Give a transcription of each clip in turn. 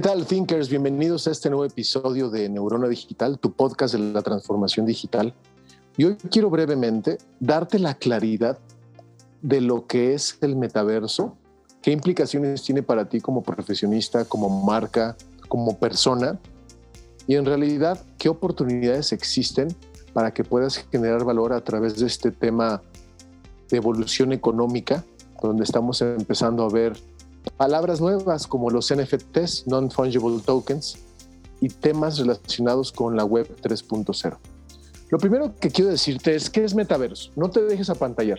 ¿Qué tal, Thinkers? Bienvenidos a este nuevo episodio de Neurona Digital, tu podcast de la transformación digital. Y hoy quiero brevemente darte la claridad de lo que es el metaverso, qué implicaciones tiene para ti como profesionista, como marca, como persona, y en realidad qué oportunidades existen para que puedas generar valor a través de este tema de evolución económica, donde estamos empezando a ver palabras nuevas como los NFTs, Non-Fungible Tokens, y temas relacionados con la web 3.0. Lo primero que quiero decirte es qué es metaverso. No te dejes apantallar.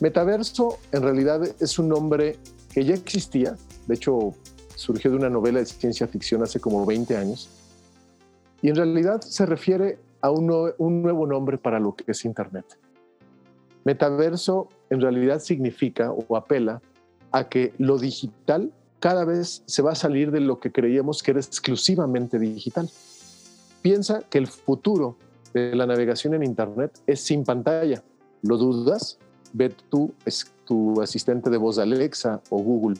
Metaverso en realidad es un nombre que ya existía. De hecho, surgió de una novela de ciencia ficción hace como 20 años. Y en realidad se refiere a un, un nuevo nombre para lo que es Internet. Metaverso en realidad significa o apela a que lo digital cada vez se va a salir de lo que creíamos que era exclusivamente digital. Piensa que el futuro de la navegación en Internet es sin pantalla. ¿Lo dudas? Ve tú, es tu asistente de voz Alexa o Google.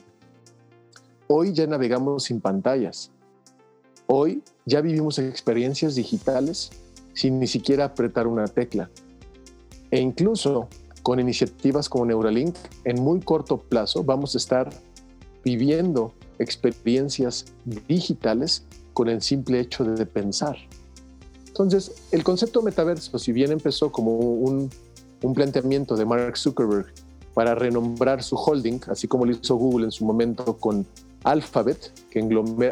Hoy ya navegamos sin pantallas. Hoy ya vivimos experiencias digitales sin ni siquiera apretar una tecla. E incluso con iniciativas como Neuralink, en muy corto plazo vamos a estar viviendo experiencias digitales con el simple hecho de pensar. Entonces, el concepto metaverso, si bien empezó como un, un planteamiento de Mark Zuckerberg para renombrar su holding, así como lo hizo Google en su momento con Alphabet, que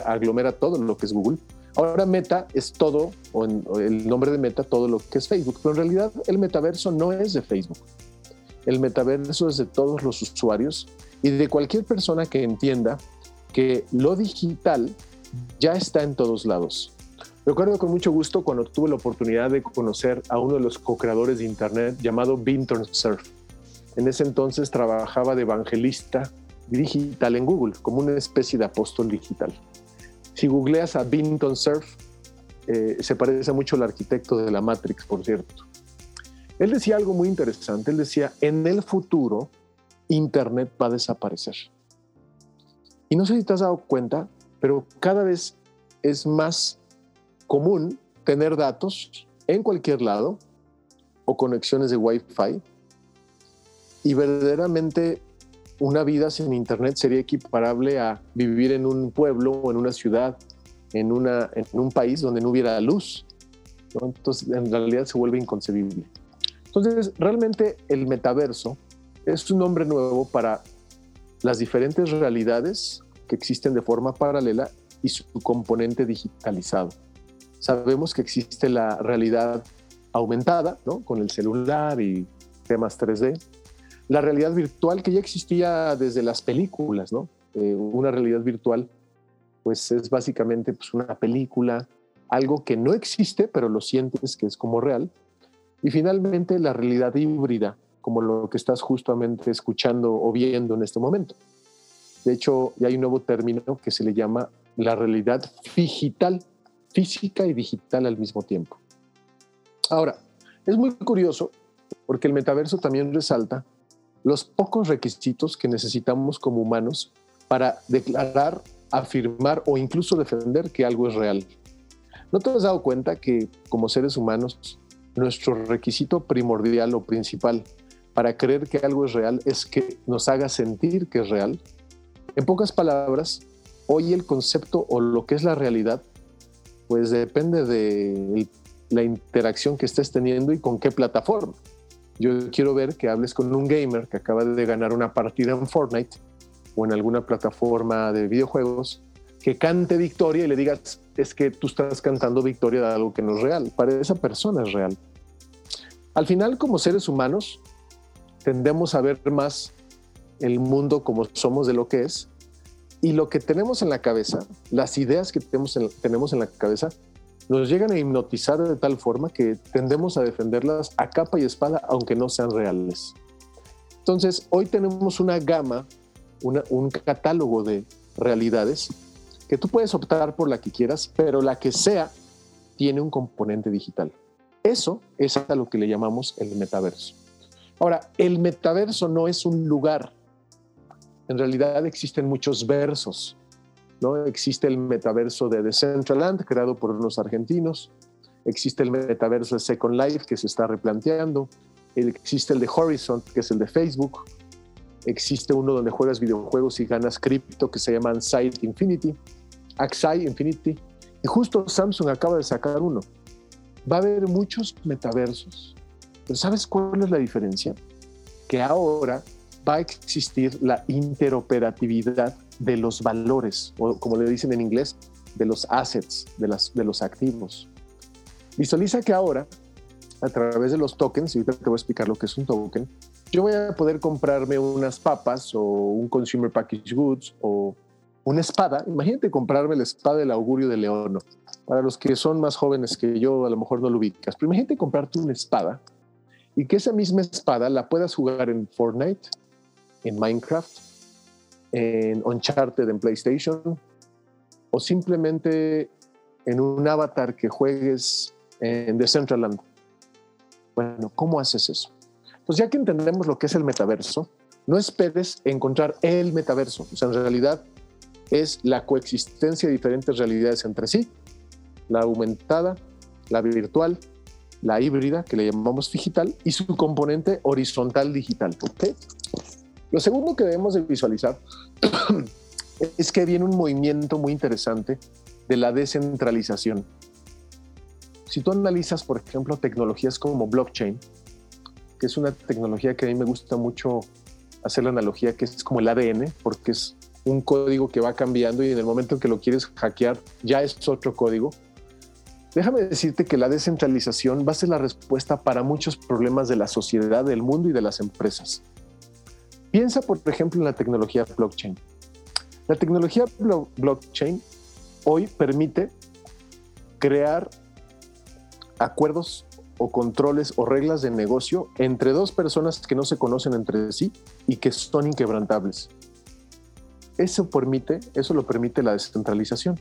aglomera todo lo que es Google, Ahora Meta es todo, o, el nombre de Meta, todo lo que es Facebook, pero en realidad el metaverso no es de Facebook el metaverso es de todos los usuarios y de cualquier persona que entienda que lo digital ya está en todos lados. Recuerdo con mucho gusto cuando tuve la oportunidad de conocer a uno de los co-creadores de Internet llamado Binton Surf. En ese entonces trabajaba de evangelista digital en Google, como una especie de apóstol digital. Si googleas a Binton Surf, eh, se parece mucho al arquitecto de la Matrix, por cierto. Él decía algo muy interesante. Él decía, en el futuro, Internet va a desaparecer. Y no sé si te has dado cuenta, pero cada vez es más común tener datos en cualquier lado o conexiones de Wi-Fi. Y verdaderamente una vida sin Internet sería equiparable a vivir en un pueblo o en una ciudad, en, una, en un país donde no hubiera luz. Entonces, en realidad se vuelve inconcebible. Entonces, realmente el metaverso es un nombre nuevo para las diferentes realidades que existen de forma paralela y su componente digitalizado. Sabemos que existe la realidad aumentada, ¿no? Con el celular y temas 3D. La realidad virtual que ya existía desde las películas, ¿no? Eh, una realidad virtual, pues es básicamente pues, una película, algo que no existe, pero lo sientes que es como real. Y finalmente la realidad híbrida, como lo que estás justamente escuchando o viendo en este momento. De hecho, ya hay un nuevo término que se le llama la realidad digital, física y digital al mismo tiempo. Ahora, es muy curioso porque el metaverso también resalta los pocos requisitos que necesitamos como humanos para declarar, afirmar o incluso defender que algo es real. ¿No te has dado cuenta que como seres humanos nuestro requisito primordial o principal para creer que algo es real es que nos haga sentir que es real. En pocas palabras, hoy el concepto o lo que es la realidad, pues depende de la interacción que estés teniendo y con qué plataforma. Yo quiero ver que hables con un gamer que acaba de ganar una partida en Fortnite o en alguna plataforma de videojuegos, que cante victoria y le digas, es que tú estás cantando victoria de algo que no es real. Para esa persona es real. Al final, como seres humanos, tendemos a ver más el mundo como somos de lo que es y lo que tenemos en la cabeza, las ideas que tenemos en, tenemos en la cabeza, nos llegan a hipnotizar de tal forma que tendemos a defenderlas a capa y espada, aunque no sean reales. Entonces, hoy tenemos una gama, un catálogo de realidades que tú puedes optar por la que quieras, pero la que sea tiene un componente digital. Eso es a lo que le llamamos el metaverso. Ahora, el metaverso no es un lugar. En realidad existen muchos versos. ¿no? Existe el metaverso de Decentraland, creado por unos argentinos. Existe el metaverso de Second Life, que se está replanteando. Existe el de Horizon, que es el de Facebook. Existe uno donde juegas videojuegos y ganas cripto, que se llama Site Infinity. Axai Infinity. Y justo Samsung acaba de sacar uno. Va a haber muchos metaversos. Pero ¿sabes cuál es la diferencia? Que ahora va a existir la interoperatividad de los valores, o como le dicen en inglés, de los assets, de, las, de los activos. Visualiza que ahora, a través de los tokens, y ahorita te voy a explicar lo que es un token, yo voy a poder comprarme unas papas o un consumer package goods o una espada. Imagínate comprarme la espada del augurio de Leono. Para los que son más jóvenes que yo, a lo mejor no lo ubicas, pero imagínate comprarte una espada y que esa misma espada la puedas jugar en Fortnite, en Minecraft, en Uncharted en PlayStation o simplemente en un avatar que juegues en Decentraland. Bueno, ¿cómo haces eso? Pues ya que entendemos lo que es el metaverso, no esperes encontrar el metaverso. O sea, en realidad es la coexistencia de diferentes realidades entre sí, la aumentada, la virtual, la híbrida, que le llamamos digital, y su componente horizontal digital. Lo segundo que debemos de visualizar es que viene un movimiento muy interesante de la descentralización. Si tú analizas, por ejemplo, tecnologías como blockchain, es una tecnología que a mí me gusta mucho hacer la analogía que es como el ADN, porque es un código que va cambiando y en el momento en que lo quieres hackear ya es otro código. Déjame decirte que la descentralización va a ser la respuesta para muchos problemas de la sociedad, del mundo y de las empresas. Piensa, por ejemplo, en la tecnología blockchain. La tecnología blockchain hoy permite crear acuerdos o controles o reglas de negocio entre dos personas que no se conocen entre sí y que son inquebrantables. Eso permite, eso lo permite la descentralización.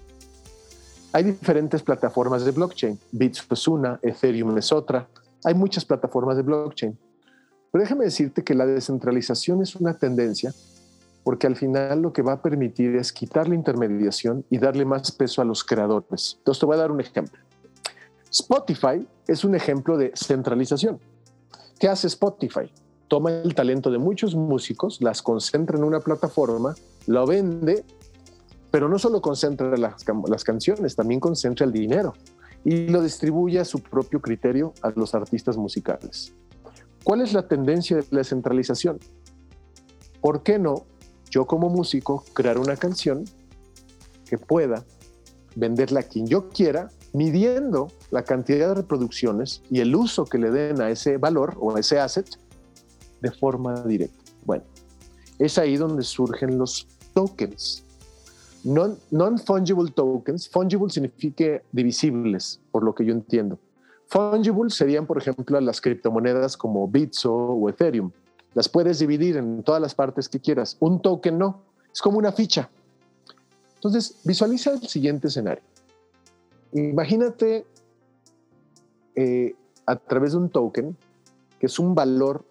Hay diferentes plataformas de blockchain. Bits es una, Ethereum es otra. Hay muchas plataformas de blockchain. Pero déjame decirte que la descentralización es una tendencia porque al final lo que va a permitir es quitar la intermediación y darle más peso a los creadores. Entonces te voy a dar un ejemplo. Spotify es un ejemplo de centralización. ¿Qué hace Spotify? Toma el talento de muchos músicos, las concentra en una plataforma lo vende, pero no solo concentra las, canciones, también concentra el dinero y lo distribuye a su propio criterio a los artistas musicales. ¿Cuál es la tendencia de la centralización? ¿Por qué no yo como músico crear una canción que pueda venderla a quien yo quiera, midiendo la cantidad de reproducciones y el uso que le den a ese valor o a ese asset de forma directa? Bueno, es ahí donde surgen los tokens. Non-fungible tokens, fungible significa divisibles, por lo que yo entiendo. Fungible serían, por ejemplo, las criptomonedas como Bitso o Ethereum. Las puedes dividir en todas las partes que quieras. Un token no, es como una ficha. Entonces, visualiza el siguiente escenario. Imagínate eh, a través de un token, que es un valor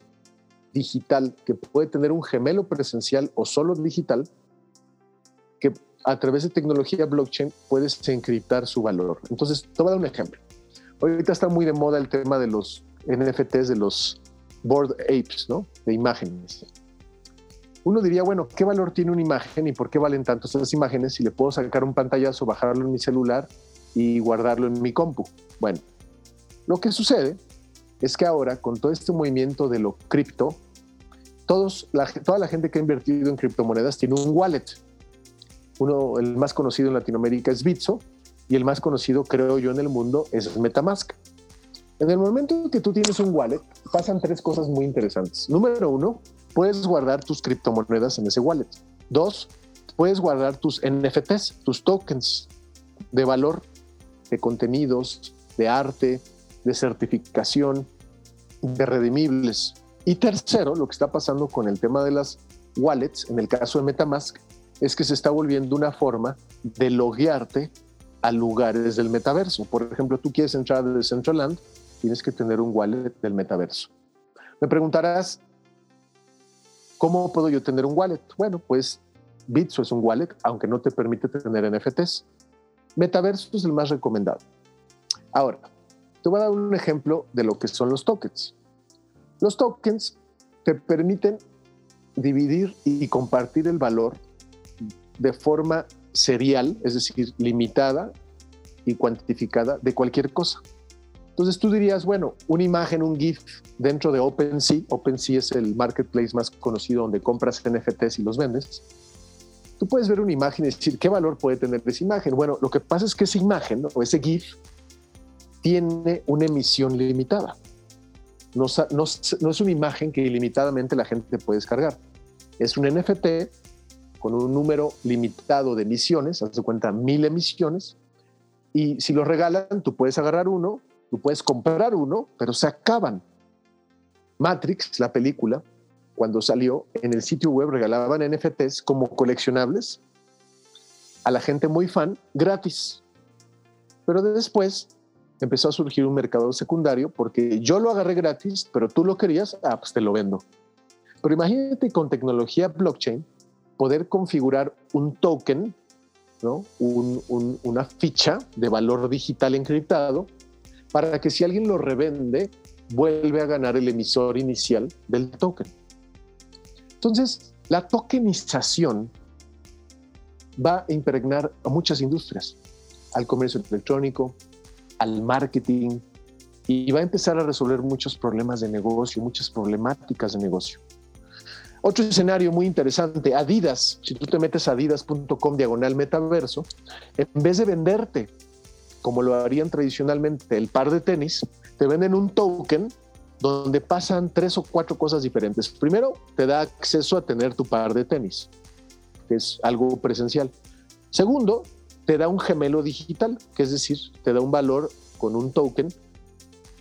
digital que puede tener un gemelo presencial o solo digital, que a través de tecnología blockchain puedes encriptar su valor. Entonces, te voy a dar un ejemplo. Ahorita está muy de moda el tema de los NFTs, de los board apes, ¿no? De imágenes. Uno diría, bueno, ¿qué valor tiene una imagen y por qué valen tanto esas imágenes si le puedo sacar un pantallazo, bajarlo en mi celular y guardarlo en mi compu? Bueno, lo que sucede es que ahora con todo este movimiento de lo cripto, todos, toda la gente que ha invertido en criptomonedas tiene un wallet uno, el más conocido en Latinoamérica es Bitso y el más conocido, creo yo, en el mundo es Metamask. En el momento que tú tienes un wallet, pasan tres cosas muy interesantes. Número uno, puedes guardar tus criptomonedas en ese wallet. Dos, puedes guardar tus NFTs, tus tokens de valor, de contenidos, de arte, de certificación, de redimibles. Y tercero, lo que está pasando con el tema de las wallets, en el caso de Metamask, es que se está volviendo una forma de loguearte a lugares del metaverso. Por ejemplo, tú quieres entrar de Centraland, tienes que tener un wallet del metaverso. Me preguntarás, ¿cómo puedo yo tener un wallet? Bueno, pues Bitso es un wallet, aunque no te permite tener NFTs. Metaverso es el más recomendado. Ahora, te voy a dar un ejemplo de lo que son los tokens. Los tokens te permiten dividir y compartir el valor de forma serial, es decir, limitada y cuantificada de cualquier cosa. Entonces tú dirías, bueno, una imagen, un GIF dentro de OpenSea, OpenSea es el marketplace más conocido donde compras NFTs y los vendes. Tú puedes ver una imagen y decir, ¿qué valor puede tener esa imagen? Bueno, lo que pasa es que esa imagen o ese GIF tiene una emisión limitada. No, no, no es una imagen que ilimitadamente la gente puede descargar. Es un NFT con un número limitado de emisiones, haz de cuenta mil emisiones, y si los regalan, tú puedes agarrar uno, tú puedes comprar uno, pero se acaban. Matrix, la película, cuando salió, en el sitio web regalaban NFTs como coleccionables a la gente muy fan gratis. Pero después empezó a surgir un mercado secundario porque yo lo agarré gratis, pero tú lo querías, ah, pues te lo vendo. Pero imagínate con tecnología blockchain poder configurar un token, ¿no? una ficha de valor digital encriptado, para que si alguien lo revende, vuelve a ganar el emisor inicial del token. Entonces, la tokenización va a impregnar a muchas industrias, al comercio electrónico, al marketing, y va a empezar a resolver muchos problemas de negocio, muchas problemáticas de negocio. Otro escenario muy interesante, Adidas. Si tú te metes a adidas.com diagonal metaverso, en vez de venderte, como lo harían tradicionalmente, el par de tenis, te venden un token donde pasan tres o cuatro cosas diferentes. Primero, te da acceso a tener tu par de tenis, que es algo presencial. Segundo, te da un gemelo digital, que es decir, te da un valor con un token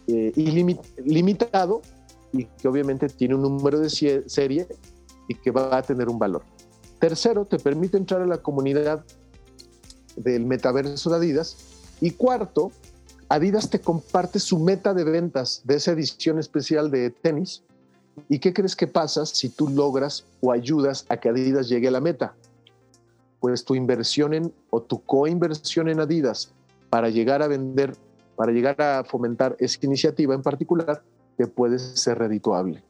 eh, ilimitado y que obviamente tiene un número de serie y que va a tener un valor. Tercero, te permite entrar a la comunidad del metaverso de Adidas. Y cuarto, Adidas te comparte su meta de ventas de esa edición especial de tenis. ¿Y qué crees que pasa si tú logras o ayudas a que Adidas llegue a la meta? Pues tu inversión en o tu coinversión en Adidas para llegar a vender, para llegar a fomentar esa iniciativa en particular, te puede ser redituable.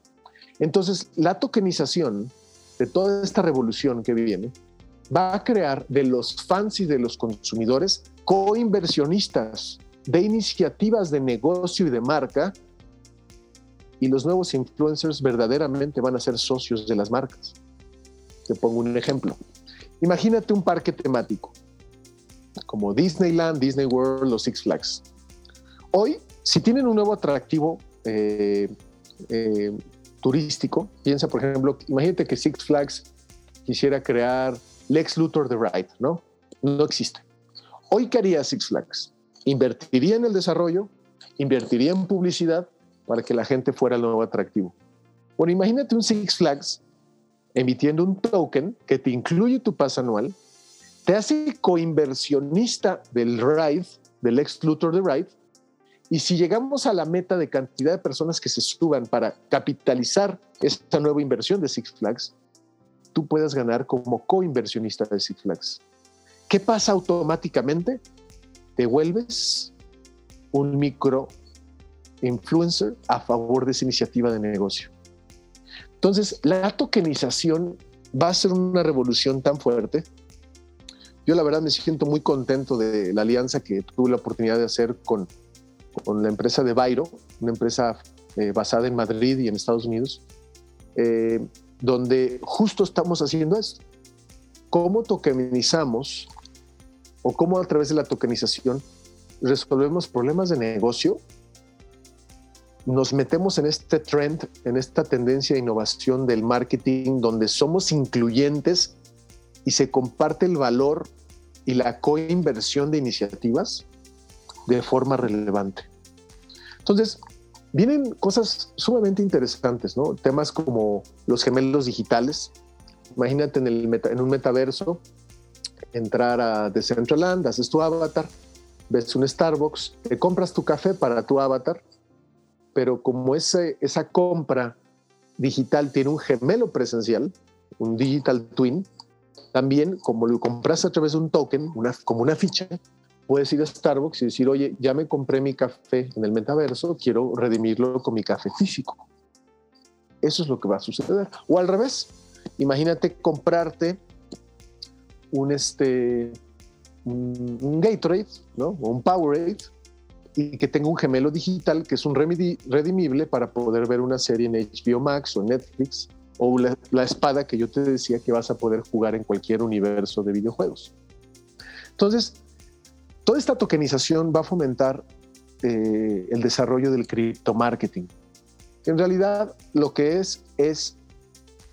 Entonces, la tokenización de toda esta revolución que viene va a crear de los fans y de los consumidores coinversionistas de iniciativas de negocio y de marca y los nuevos influencers verdaderamente van a ser socios de las marcas. Te pongo un ejemplo. Imagínate un parque temático como Disneyland, Disney World o Six Flags. Hoy, si tienen un nuevo atractivo eh, eh, turístico. Piensa, por ejemplo, imagínate que Six Flags quisiera crear Lex Luthor The Ride, ¿no? No existe. Hoy, ¿qué haría Six Flags? Invertiría en el desarrollo, invertiría en publicidad para que la gente fuera el nuevo atractivo. Bueno, imagínate un Six Flags emitiendo un token que te incluye tu pase anual, te hace coinversionista del ride, del Lex Luthor The Ride, y si llegamos a la meta de cantidad de personas que se suban para capitalizar esta nueva inversión de Six Flags, tú puedas ganar como coinversionista de Six Flags. ¿Qué pasa automáticamente? Te vuelves un micro influencer a favor de esa iniciativa de negocio. Entonces, la tokenización va a ser una revolución tan fuerte. Yo la verdad me siento muy contento de la alianza que tuve la oportunidad de hacer con con la empresa de Bairo, una empresa eh, basada en Madrid y en Estados Unidos, eh, donde justo estamos haciendo esto. ¿Cómo tokenizamos o cómo a través de la tokenización resolvemos problemas de negocio nos metemos en este trend, en esta tendencia de innovación del marketing, donde somos incluyentes y se comparte el valor y la coinversión de iniciativas de forma relevante. Entonces, vienen cosas sumamente interesantes, ¿no? Temas como los gemelos digitales. Imagínate en, el en un metaverso, entrar a Decentraland, haces tu avatar, ves un Starbucks, te compras tu café para tu avatar, pero como esa compra digital tiene un gemelo presencial, un digital twin, también como lo compras a través de un token, una, como una ficha, puedes ir a Starbucks y decir, oye, ya me compré mi café en el metaverso, quiero redimirlo con mi café físico. Eso es lo que va a suceder. O al revés, imagínate comprarte un, este, un, Gatorade, ¿no? O un Powerade y que tenga un gemelo digital que es un redimible para poder ver una serie en HBO Max o Netflix o la, la, espada que yo te decía que vas a poder jugar en cualquier universo de videojuegos. Entonces, toda esta tokenización va a fomentar eh, el desarrollo del criptomarketing. En realidad, lo que es es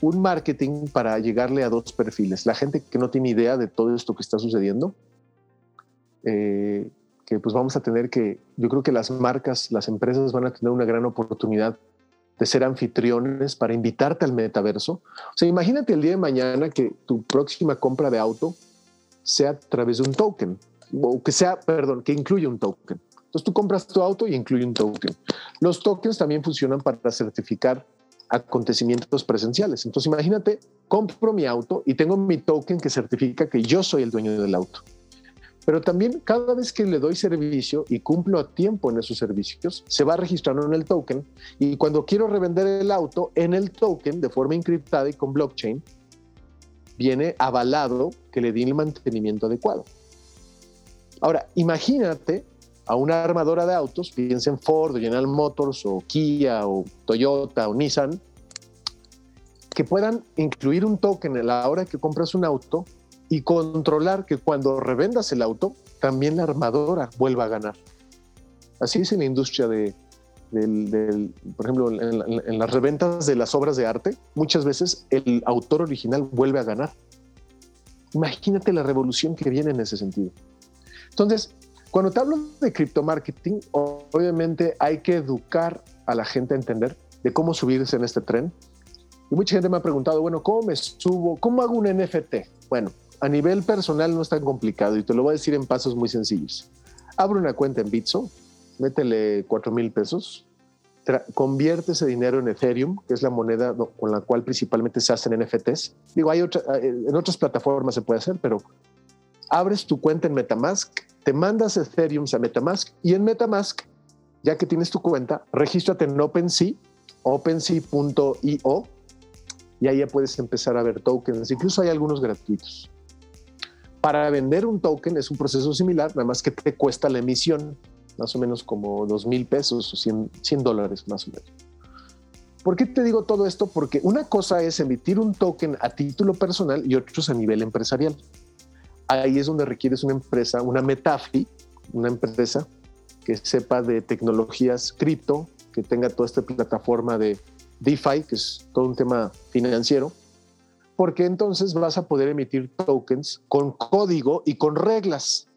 un marketing para llegarle a dos perfiles. La gente que no tiene idea de todo esto que está sucediendo, eh, que pues vamos a tener que, yo creo que las marcas, las empresas van a tener una gran oportunidad de ser anfitriones para invitarte al metaverso. O sea, imagínate el día de mañana que tu próxima compra de auto sea a través de un token, o que sea, perdón, que incluya un token. Entonces tú compras tu auto y incluye un token. Los tokens también funcionan para certificar acontecimientos presenciales. Entonces imagínate, compro mi auto y tengo mi token que certifica que yo soy el dueño del auto. Pero también cada vez que le doy servicio y cumplo a tiempo en esos servicios, se va registrando en el token y cuando quiero revender el auto en el token de forma encriptada y con blockchain, viene avalado que le di el mantenimiento adecuado. Ahora, imagínate a una armadora de autos, piensa en Ford, General Motors o Kia o Toyota o Nissan, que puedan incluir un token a la hora que compras un auto y controlar que cuando revendas el auto, también la armadora vuelva a ganar. Así es en la industria de, por ejemplo, en, en, las reventas de las obras de arte, muchas veces el autor original vuelve a ganar. Imagínate la revolución que viene en ese sentido. Entonces, cuando te hablo de criptomarketing, obviamente hay que educar a la gente a entender de cómo subirse en este tren. Y mucha gente me ha preguntado, bueno, ¿cómo me subo? ¿Cómo hago un NFT? Bueno, a nivel personal no es tan complicado y te lo voy a decir en pasos muy sencillos. Abre una cuenta en Bitso, métele 4 mil pesos, convierte ese dinero en Ethereum, que es la moneda con la cual principalmente se hacen NFTs. Digo, hay eh, en otras plataformas se puede hacer, pero abres tu cuenta en Metamask, te mandas Ethereum a Metamask y en Metamask, ya que tienes tu cuenta, regístrate en OpenSea, OpenSea.io y ahí ya puedes empezar a ver tokens. Incluso hay algunos gratuitos. Para vender un token es un proceso similar, nada más que te cuesta la emisión, más o menos como dos mil pesos o 100, 100 dólares más o menos. ¿Por qué te digo todo esto? Porque una cosa es emitir un token a título personal y otros a nivel empresarial ahí es donde requieres una empresa, una Metafi, una empresa que sepa de tecnologías cripto, que tenga toda esta plataforma de DeFi, que es todo un tema financiero, porque entonces vas a poder emitir tokens con código y con reglas.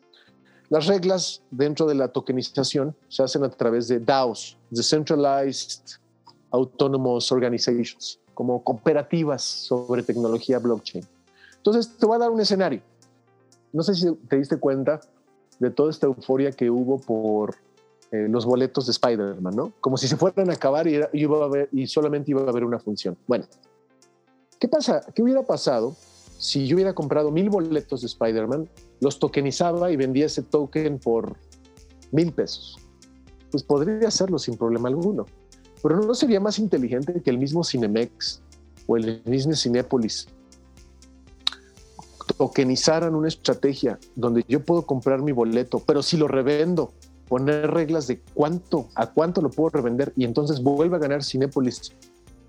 Las reglas dentro de la tokenización se hacen a través de DAOs, Decentralized Autonomous Organizations, como cooperativas sobre tecnología blockchain. Entonces te voy a dar un escenario no sé si te diste cuenta de toda esta euforia que hubo por eh, los boletos de Spider-Man, ¿no? Como si se fueran a acabar y, solamente iba a haber una función. Bueno, ¿qué pasa? ¿Qué hubiera pasado si yo hubiera comprado mil boletos de Spider-Man, los tokenizaba y vendía ese token por mil pesos? Pues podría hacerlo sin problema alguno. Pero no sería más inteligente que el mismo Cinemex o el mismo Cinépolis tokenizaran una estrategia donde yo puedo comprar mi boleto, pero si lo revendo, poner reglas de cuánto, a cuánto lo puedo revender y entonces vuelve a ganar Cinepolis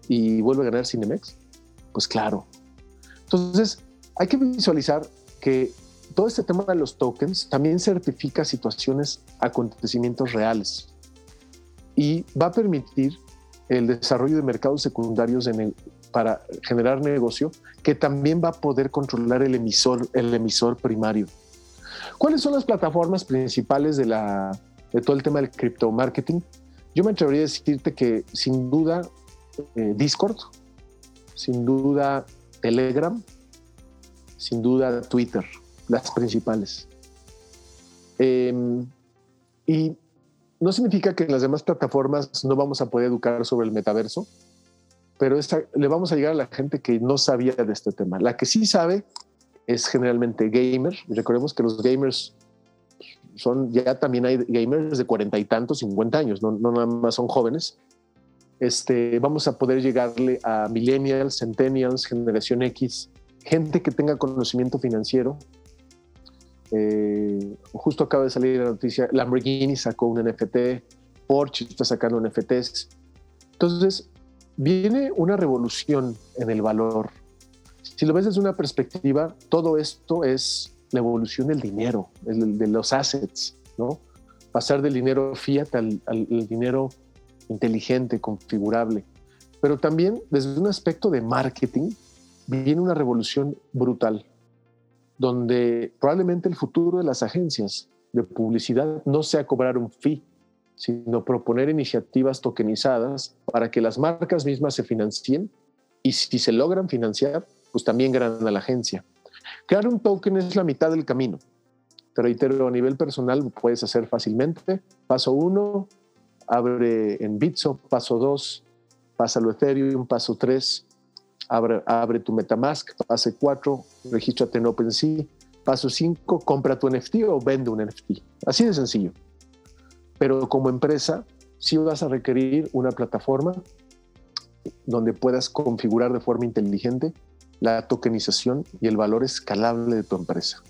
y vuelve a ganar Cinemex, pues claro. Entonces, hay que visualizar que todo este tema de los tokens también certifica situaciones, acontecimientos reales. y va a permitir el desarrollo de mercados secundarios para generar negocio que también va a poder controlar el emisor, el emisor primario. ¿Cuáles son las plataformas principales de, la, de todo el tema del cripto marketing? Yo me atrevería a decirte que sin duda eh, Discord, sin duda Telegram, sin duda Twitter, las principales. Em, y no significa que en las demás plataformas no vamos a poder educar sobre el metaverso, pero le vamos a llegar a la gente que no sabía de este tema. La que sí sabe es generalmente gamer. recordemos que los gamers son, ya también hay gamers de cuarenta y tantos, cincuenta años, no, no nada más son jóvenes. Este, vamos a poder llegarle a millennials, centennials, generación X, gente que tenga conocimiento financiero. Eh, justo acaba de salir la noticia, Lamborghini sacó un NFT, Porsche está sacando NFTs. Entonces, viene una revolución en el valor. Si lo ves desde una perspectiva, todo esto es la evolución del dinero, de los assets, ¿no? Pasar del dinero fiat al, al dinero inteligente, configurable. Pero también desde un aspecto de marketing viene una revolución brutal, donde probablemente el futuro de las agencias de publicidad no sea cobrar un fee, sino proponer iniciativas tokenizadas para que las marcas mismas se financien y si se logran financiar, pues también ganan a la agencia. Crear un token es la mitad del camino. pero reitero, a nivel personal puedes hacer fácilmente. Paso uno, abre en Bitso, paso 2, pásalo Ethereum, paso 3, abre, abre tu Metamask, paso 4, regístrate en OpenSea, paso 5, compra tu NFT o vende un NFT. Así de sencillo. Pero como empresa, sí vas a requerir una plataforma donde puedas configurar de forma inteligente la tokenización y el valor escalable de tu empresa.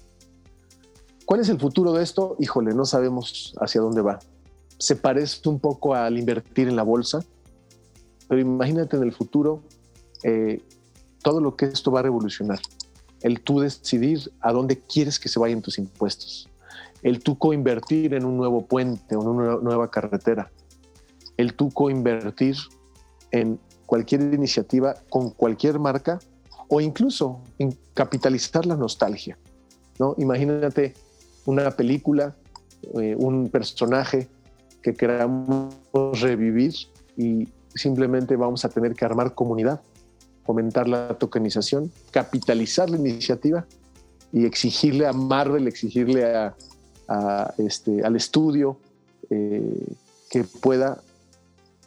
¿Cuál es el futuro de esto? Híjole, no sabemos hacia dónde va se parece un poco al invertir en la bolsa, pero imagínate en el futuro eh, todo lo que esto va a revolucionar. El tú decidir a dónde quieres que se vayan tus impuestos. El tú coinvertir en un nuevo puente o en una nueva carretera. El tú coinvertir en cualquier iniciativa con cualquier marca o incluso en capitalizar la nostalgia. ¿no? Imagínate una película, eh, un personaje que queramos revivir y simplemente vamos a tener que armar comunidad, fomentar la tokenización, capitalizar la iniciativa y exigirle a Marvel, exigirle a, este, al estudio eh, que pueda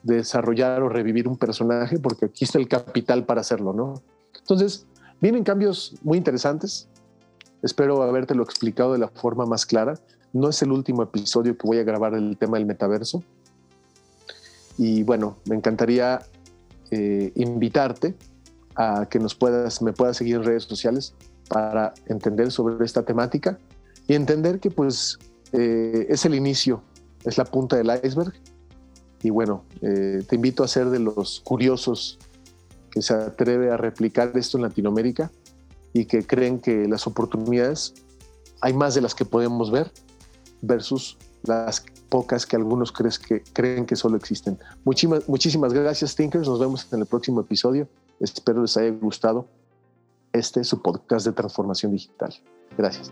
desarrollar o revivir un personaje, porque aquí está el capital para hacerlo, ¿no? Entonces, vienen cambios muy interesantes. Espero habértelo explicado de la forma más clara. No es el último episodio que voy a grabar el tema del metaverso. Y bueno, me encantaría eh, invitarte a que nos puedas, me puedas seguir en redes sociales para entender sobre esta temática y entender que pues eh, es el inicio, es la punta del iceberg. Y bueno, eh, te invito a ser de los curiosos que se atreve a replicar esto en Latinoamérica y que creen que las oportunidades hay más de las que podemos ver versus las pocas que algunos que, creen que solo existen. Muchísimas, muchísimas gracias, Thinkers. Nos vemos en el próximo episodio. Espero les haya gustado este su podcast de transformación digital. Gracias.